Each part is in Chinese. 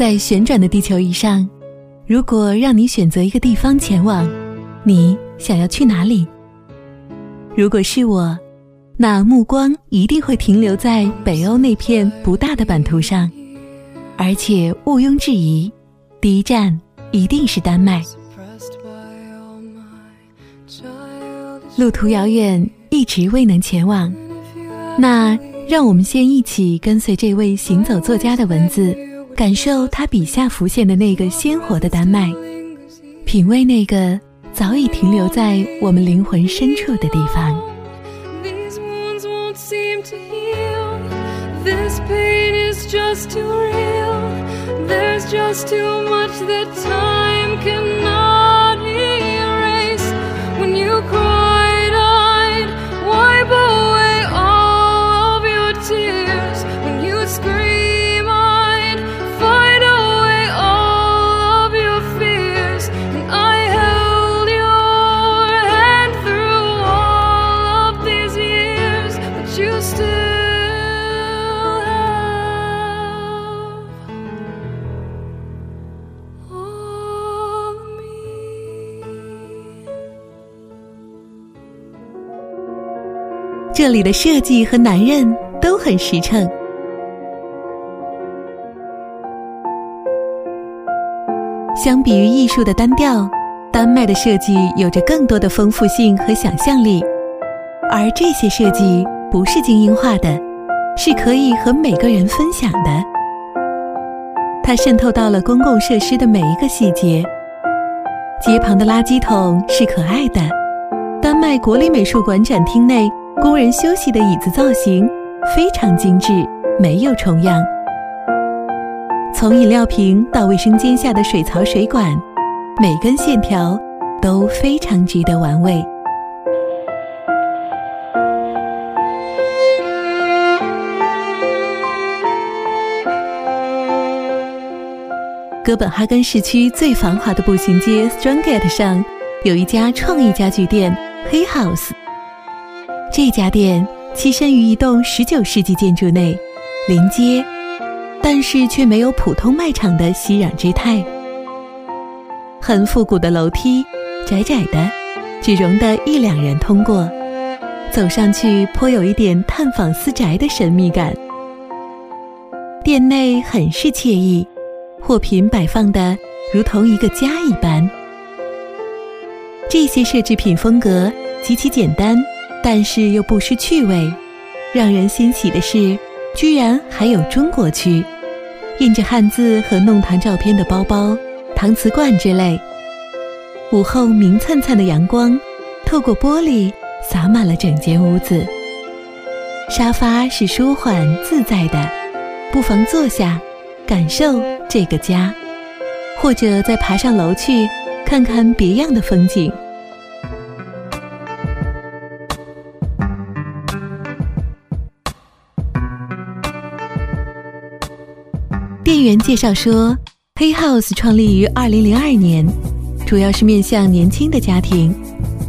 在旋转的地球仪上，如果让你选择一个地方前往，你想要去哪里？如果是我，那目光一定会停留在北欧那片不大的版图上，而且毋庸置疑，第一站一定是丹麦。路途遥远，一直未能前往，那让我们先一起跟随这位行走作家的文字。感受他笔下浮现的那个鲜活的丹麦，品味那个早已停留在我们灵魂深处的地方。这里的设计和男人都很实诚。相比于艺术的单调，丹麦的设计有着更多的丰富性和想象力，而这些设计不是精英化的，是可以和每个人分享的。它渗透到了公共设施的每一个细节。街旁的垃圾桶是可爱的，丹麦国立美术馆展厅内。工人休息的椅子造型非常精致，没有重样。从饮料瓶到卫生间下的水槽水管，每根线条都非常值得玩味。哥本哈根市区最繁华的步行街 Strandgate 上，有一家创意家具店 Hey House。这家店栖身于一栋19世纪建筑内，临街，但是却没有普通卖场的熙攘之态。很复古的楼梯，窄窄的，只容得一两人通过，走上去颇有一点探访私宅的神秘感。店内很是惬意，货品摆放的如同一个家一般。这些设置品风格极其简单。但是又不失趣味，让人欣喜的是，居然还有中国区，印着汉字和弄堂照片的包包、搪瓷罐之类。午后明灿灿的阳光，透过玻璃洒满了整间屋子。沙发是舒缓自在的，不妨坐下，感受这个家，或者再爬上楼去，看看别样的风景。店员介绍说，Hey House 创立于2002年，主要是面向年轻的家庭，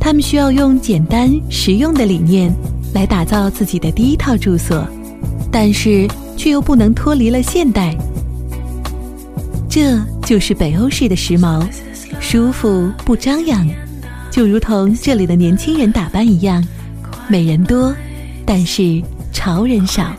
他们需要用简单实用的理念来打造自己的第一套住所，但是却又不能脱离了现代。这就是北欧式的时髦，舒服不张扬，就如同这里的年轻人打扮一样，美人多，但是潮人少。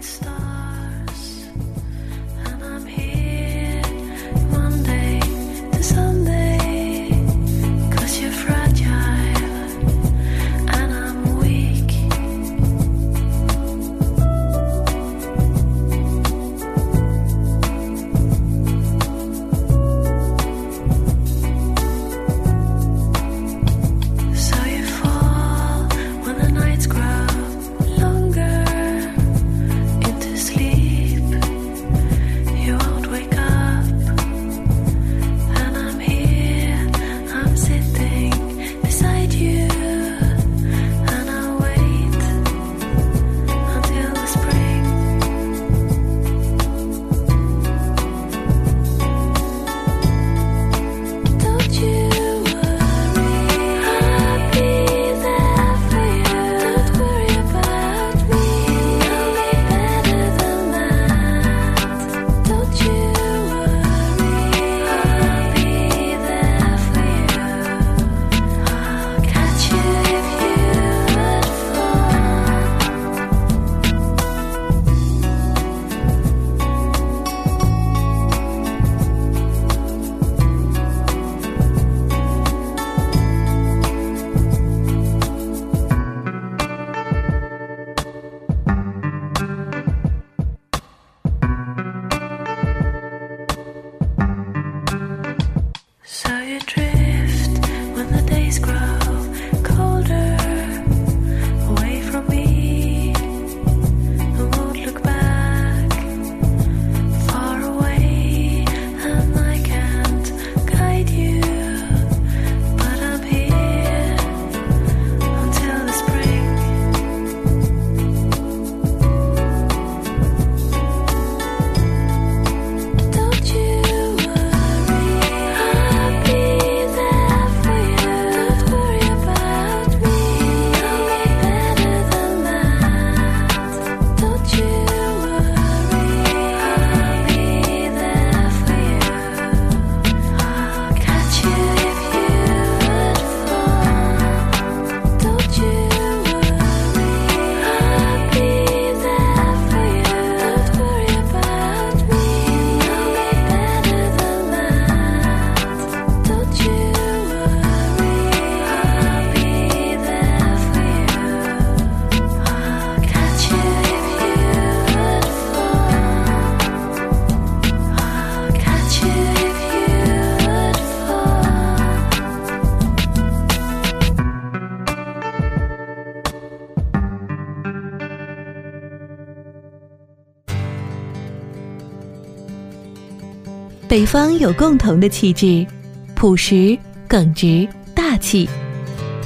北方有共同的气质，朴实、耿直、大气。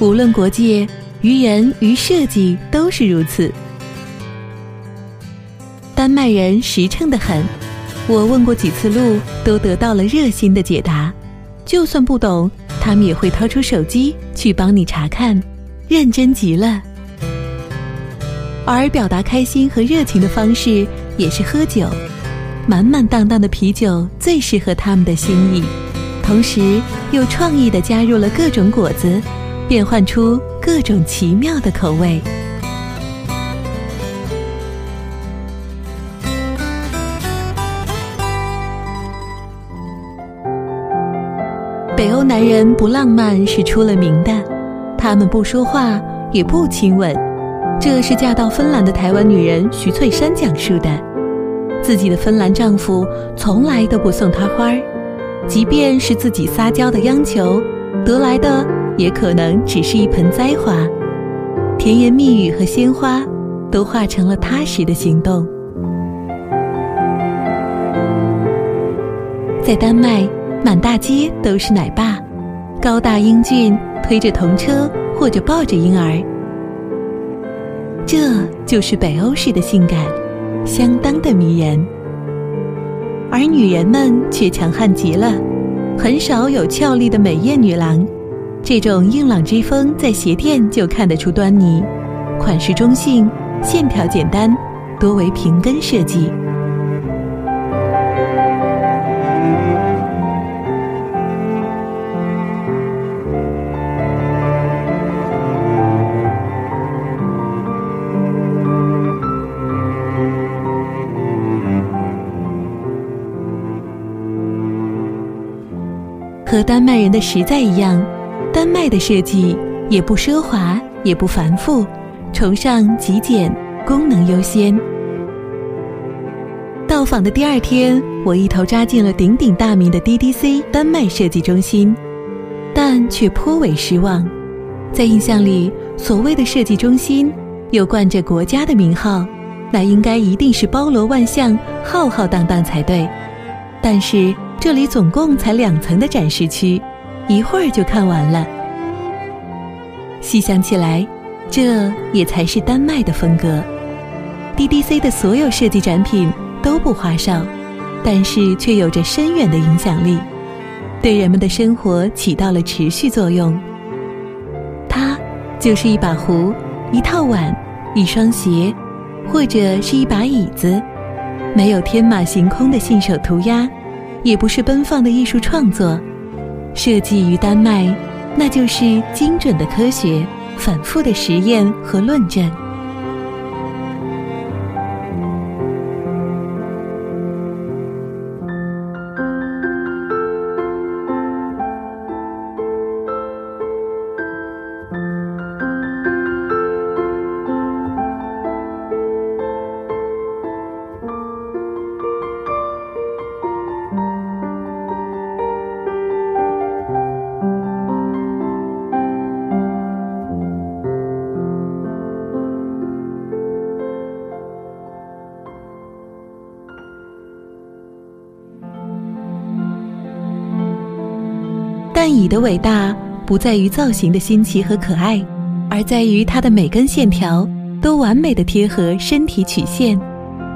无论国界，于人于设计都是如此。丹麦人实诚的很，我问过几次路，都得到了热心的解答。就算不懂，他们也会掏出手机去帮你查看，认真极了。而表达开心和热情的方式也是喝酒，满满当当的啤酒最适合他们的心意，同时又创意的加入了各种果子，变换出各种奇妙的口味。北欧男人不浪漫是出了名的，他们不说话，也不亲吻。这是嫁到芬兰的台湾女人徐翠珊讲述的。自己的芬兰丈夫从来都不送她花儿，即便是自己撒娇的央求，得来的也可能只是一盆栽花。甜言蜜语和鲜花，都化成了踏实的行动。在丹麦，满大街都是奶爸，高大英俊，推着童车或者抱着婴儿。这就是北欧式的性感，相当的迷人。而女人们却强悍极了，很少有俏丽的美艳女郎。这种硬朗之风在鞋店就看得出端倪，款式中性，线条简单，多为平跟设计。和丹麦人的实在一样，丹麦的设计也不奢华，也不繁复，崇尚极简，功能优先。到访的第二天，我一头扎进了鼎鼎大名的 DDC 丹麦设计中心，但却颇为失望。在印象里，所谓的设计中心又冠着国家的名号，那应该一定是包罗万象、浩浩荡荡才对。但是。这里总共才两层的展示区，一会儿就看完了。细想起来，这也才是丹麦的风格。DDC 的所有设计展品都不花哨，但是却有着深远的影响力，对人们的生活起到了持续作用。它就是一把壶、一套碗、一双鞋，或者是一把椅子，没有天马行空的信手涂鸦。也不是奔放的艺术创作，设计于丹麦，那就是精准的科学、反复的实验和论证。的伟大不在于造型的新奇和可爱，而在于它的每根线条都完美的贴合身体曲线，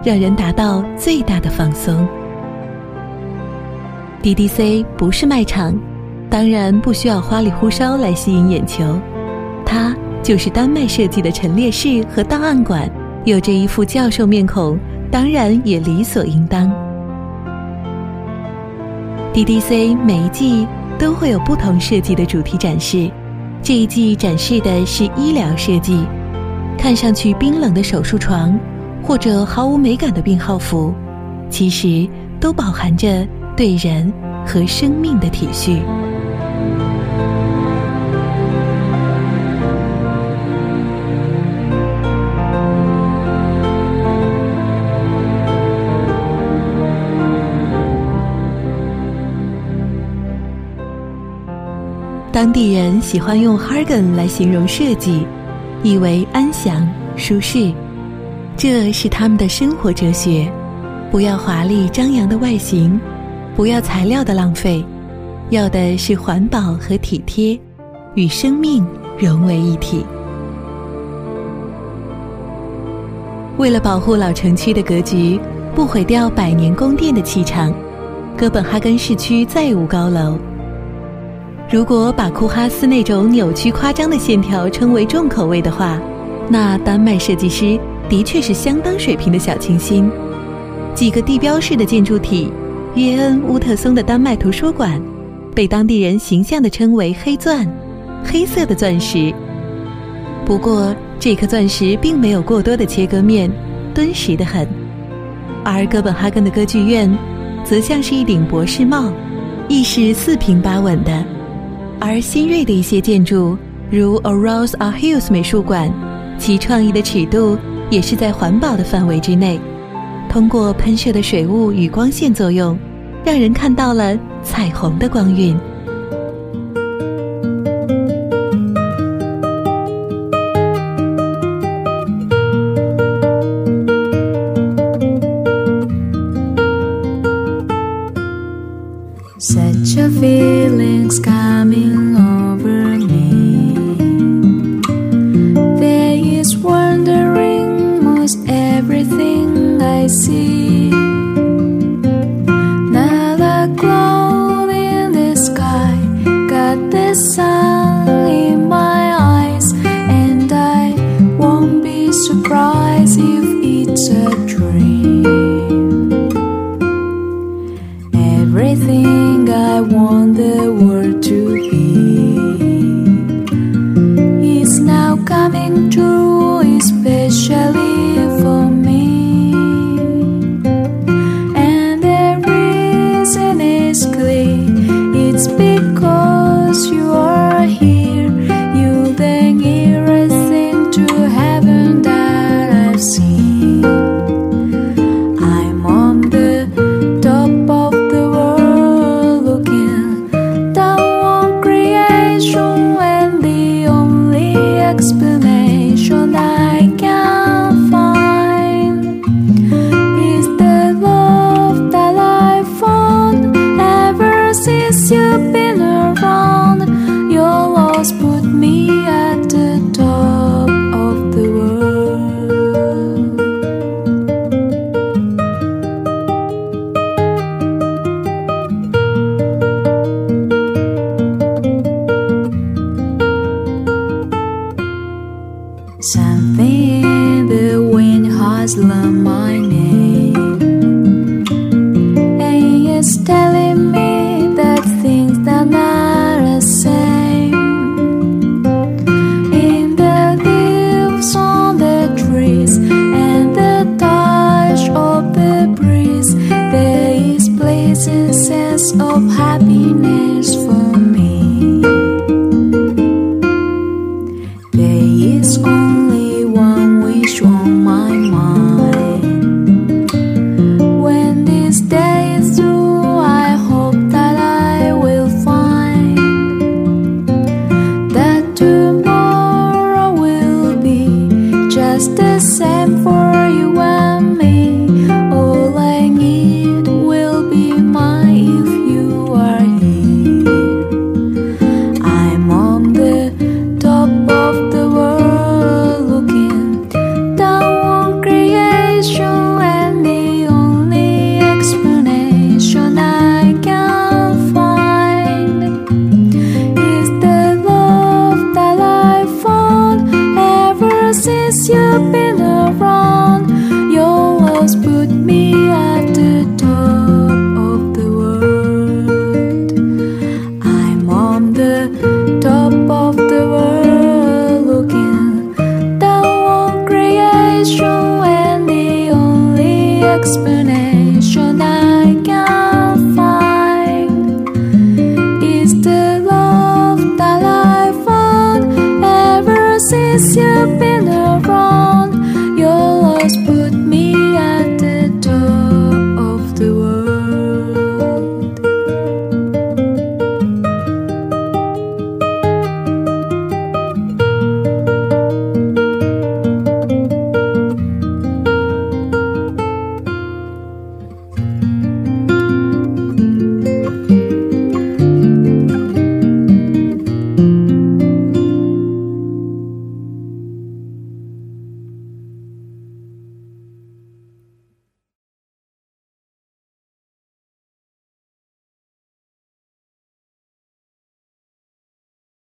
让人达到最大的放松。DDC 不是卖场，当然不需要花里胡哨来吸引眼球，它就是丹麦设计的陈列室和档案馆，有着一副教授面孔，当然也理所应当。DDC 每一季。都会有不同设计的主题展示，这一季展示的是医疗设计，看上去冰冷的手术床，或者毫无美感的病号服，其实都饱含着对人和生命的体恤。当地人喜欢用 “Hagen” 来形容设计，意为安详、舒适。这是他们的生活哲学：不要华丽张扬的外形，不要材料的浪费，要的是环保和体贴，与生命融为一体。为了保护老城区的格局，不毁掉百年宫殿的气场，哥本哈根市区再无高楼。如果把库哈斯那种扭曲夸张的线条称为重口味的话，那丹麦设计师的确是相当水平的小清新。几个地标式的建筑体，约恩乌特松的丹麦图书馆，被当地人形象地称为“黑钻”，黑色的钻石。不过。这颗钻石并没有过多的切割面，敦实的很。而哥本哈根的歌剧院，则像是一顶博士帽，亦是四平八稳的。而新锐的一些建筑，如 a Rose a Hills 美术馆，其创意的尺度也是在环保的范围之内。通过喷射的水雾与光线作用，让人看到了彩虹的光晕。